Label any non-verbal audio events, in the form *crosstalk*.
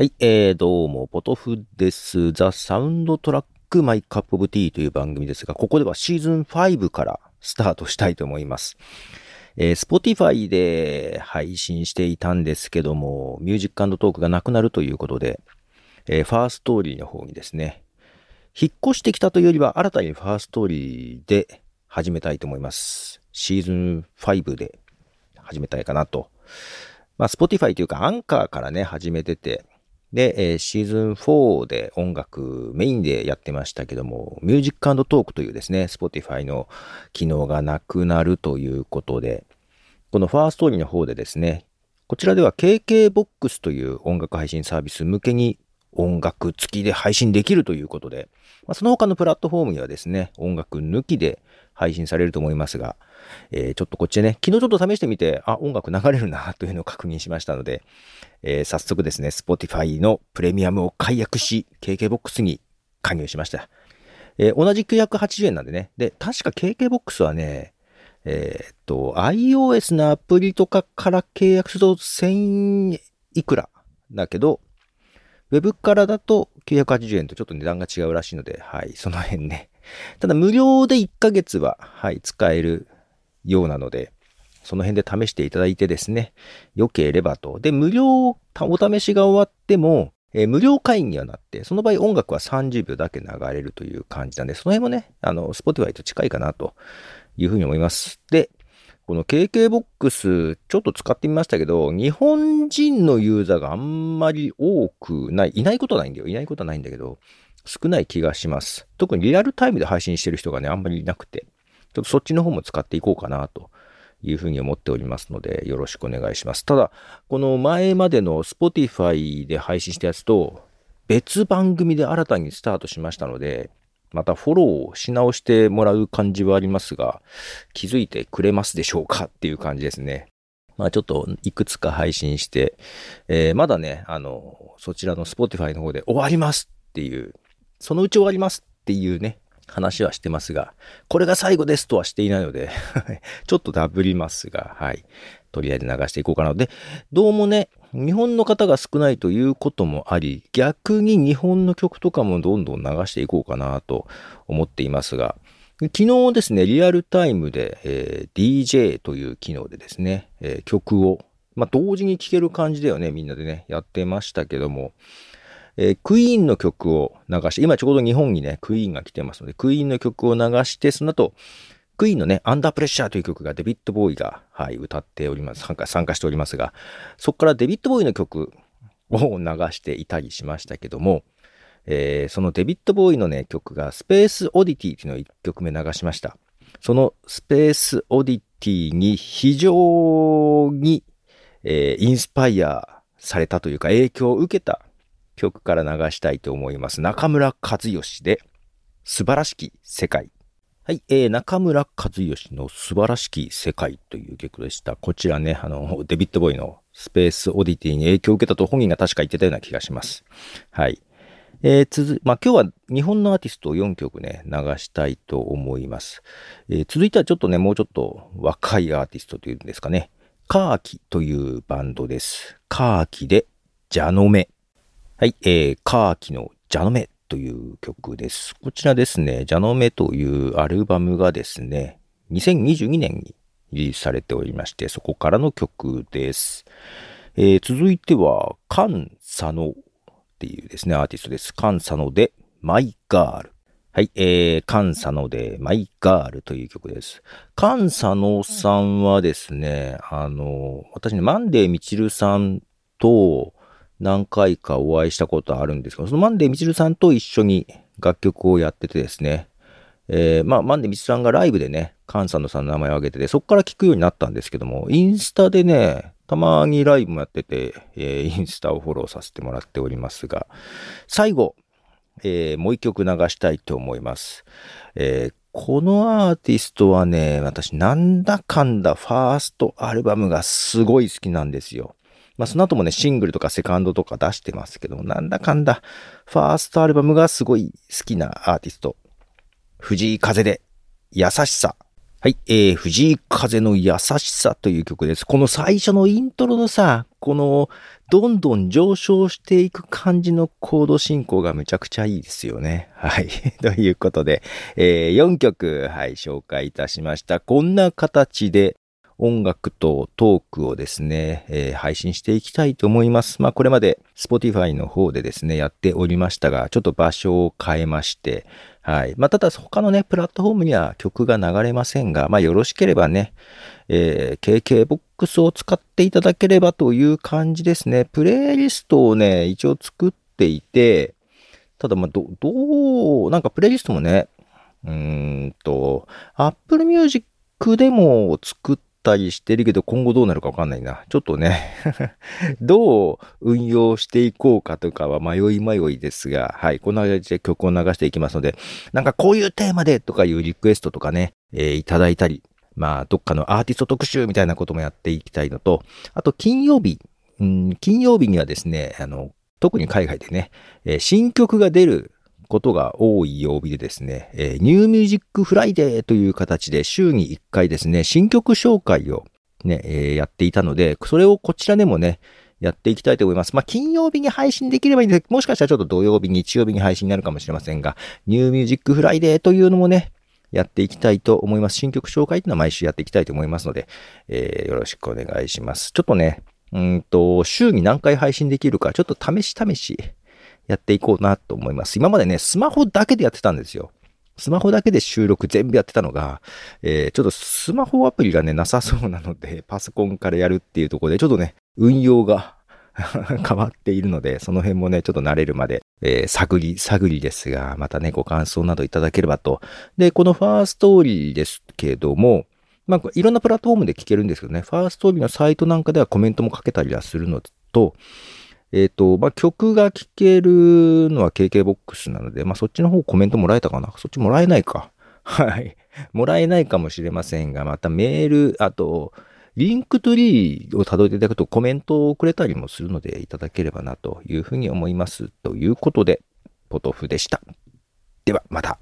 はい、えー、どうも、ポトフです。 The Soundtrack My Cup of Tea という番組ですが、ここではシーズン5からスタートしたいと思います。えー、Spotify で配信していたんですけども、 Music Talk がなくなるということで、えー、 Firstory の方にですね、引っ越してきたというよりは、新たに Firstory で始めたいと思います。シーズン5で始めたいかなと。まあ、Spotify というか、アンカーからね、始めてて、で、えーシーズン4で音楽メインでやってましたけども、 Music + Talk というですね、Spotify の機能がなくなるということで、この Firstory の方でですね、こちらでは KKBOX という音楽配信サービス向けに音楽付きで配信できるということで、まあ、その他のプラットフォームにはですね、音楽抜きで配信されると思いますが、えーちょっとこっちでね、昨日ちょっと試してみて、あ、音楽流れるな *laughs* というのを確認しましたので、えー早速ですね、Spotify のプレミアムを解約し、KKBOX に加入しました。えー同じ980円なんでね。で、確か KKBOX はね、えーっと、iOS のアプリとかから契約すると1000いくらだけど、Web からだと980円とちょっと値段が違うらしいので、はい、その辺ね。ただ無料で1ヶ月は、はい、使えるようなので、その辺で試していただいてですね、良ければと。で、無料、お試しが終わっても、えー無料会員にはなって、その場合音楽は30秒だけ流れるという感じなんで、その辺もね、あの、Spotify と近いかなというふうに思います。で、この KKBOX ちょっと使ってみましたけど、日本人のユーザーがあんまり多くない、いないことはないんだよ。いないことはないんだけど、少ない気がします。特にリアルタイムで配信してる人がね、あんまりいなくて、ちょっとそっちの方も使っていこうかなというふうに思っておりますので、よろしくお願いします。ただ、この前までの Spotify で配信したやつと、別番組で新たにスタートしましたので、またフォローをし直してもらう感じはありますが、気づいてくれますでしょうかっていう感じですね。まあちょっといくつか配信して、えーまだね、あの、そちらの Spotify の方で終わりますっていう、そのうち終わりますっていうね、話はしてますが、これが最後ですとはしていないので、*laughs* ちょっとダブりますが、はい。とりあえず流していこうかな。で、どうもね、日本の方が少ないということもあり、逆に日本の曲とかもどんどん流していこうかなと思っていますが、昨日ですね、リアルタイムで、えー DJ という機能でですね、えー曲を、まあ、同時に聴ける感じだよね、みんなでね、やってましたけども、えークイーンの曲を流して、今ちょうど日本にね、クイーンが来てますので、クイーンの曲を流して、その後、クイーンのね、アンダープレッシャーという曲がデビッド・ボーイが、はい、歌っております、参加、参加しておりますが、そこからデビッド・ボーイの曲を流していたりしましたけども、えーそのデビッド・ボーイのね、曲がスペース・オディティっていうのを1曲目流しました。そのスペース・オディティに非常に、えーインスパイアされたというか影響を受けた曲から流したいと思います。中村和義で素晴らしき世界。はい、えー、中村和義の素晴らしき世界という曲でした。こちらね、あの、デビッド・ボーイのスペース・オディティに影響を受けたと本人が確か言ってたような気がします。はい。えー、続、まあ、今日は日本のアーティストを4曲ね、流したいと思います。えー続いてはちょっとね、もうちょっと若いアーティストというんですかね。カーキというバンドです。カーキで、ジャノメ。はい、えー、カーキのジャノメという曲です。こちらですね、ジャノメというアルバムがですね、2022年にリリースされておりまして、そこからの曲です。えー続いては、カン・サノっていうですね、アーティストです。カン・サノで、マイ・ガール。はい、えー、カン・サノで、マイ・ガールという曲です。カン・サノさんはですね、あの、私ね、マンデー・ミチルさんと何回かお会いしたことあるんですけど、そのマンデー・ミチルさんと一緒に楽曲をやっててですね、えー、まあ、マンデー・ミチルさんがライブでね、カン・サノさんの名前を挙げてて、そこから聞くようになったんですけども、インスタでね、たまにライブもやってて、えーインスタをフォローさせてもらっておりますが、最後、えーもう一曲流したいと思います。えーこのアーティストはね、私なんだかんだファーストアルバムがすごい好きなんですよ。まあその後もね、シングルとかセカンドとか出してますけども、なんだかんだファーストアルバムがすごい好きなアーティスト。藤井風で優しさ。はい、えー、藤井風の優しさという曲です。この最初のイントロのさ、この、どんどん上昇していく感じのコード進行がむちゃくちゃいいですよね。はい。*laughs* ということで、えー、4曲、はい、紹介いたしました。こんな形で、音楽とトークをですね、えー、配信していきたいと思います。まあこれまで Spotify の方でですね、やっておりましたが、ちょっと場所を変えまして、はい。まあただ他のね、プラットフォームには曲が流れませんが、まあよろしければね、えー、KKBOX を使っていただければという感じですね。プレイリストをね、一応作っていて、ただまあど、どう、なんかプレイリストもね、うーんと、Apple Music でも作ってたりしてるけど、今後どうなるかわかんないな。ちょっとね。*laughs* どう運用していこうかとかは迷い迷いですが、はい、こんな感じで曲を流していきますので、なんかこういうテーマでとかいうリクエストとかね、えー、いただいたり、まあ、どっかのアーティスト特集みたいなこともやっていきたいのと、あと金曜日、うん、金曜日にはですね、あの、特に海外でね、えー、新曲が出ることが多い曜日でですね、えー、 New Music Friday という形で週に1回ですね、新曲紹介をね、えー、やっていたので、それをこちらでもね、やっていきたいと思います。まあ、金曜日に配信できればいいんで、もしかしたらちょっと土曜日、日曜日に配信になるかもしれませんが、New Music Friday というのもね、やっていきたいと思います。新曲紹介というのは毎週やっていきたいと思いますので、えー、よろしくお願いします。ちょっとね、うんと、週に何回配信できるか、ちょっと試し試しやっていこうなと思います。今までね、スマホだけでやってたんですよ。スマホだけで収録全部やってたのが、えー、ちょっとスマホアプリがね、なさそうなので、パソコンからやるっていうところで、ちょっとね、運用が *laughs* 変わっているので、その辺もね、ちょっと慣れるまで、えー、探り、探りですが、またね、ご感想などいただければと。で、このファーストーリーですけども、まあ、いろんなプラットフォームで聞けるんですけどね、ファーストーリーのサイトなんかではコメントもかけたりはするのと、えっ、ー、と、まあ、曲が聴けるのは KKBOX なので、まあ、そっちの方コメントもらえたかな？そっちもらえないか。*laughs* はい。もらえないかもしれませんが、またメール、あと、リンクトリーを辿っていただくとコメントをくれたりもするのでいただければなというふうに思います。ということで、ポトフでした。では、また。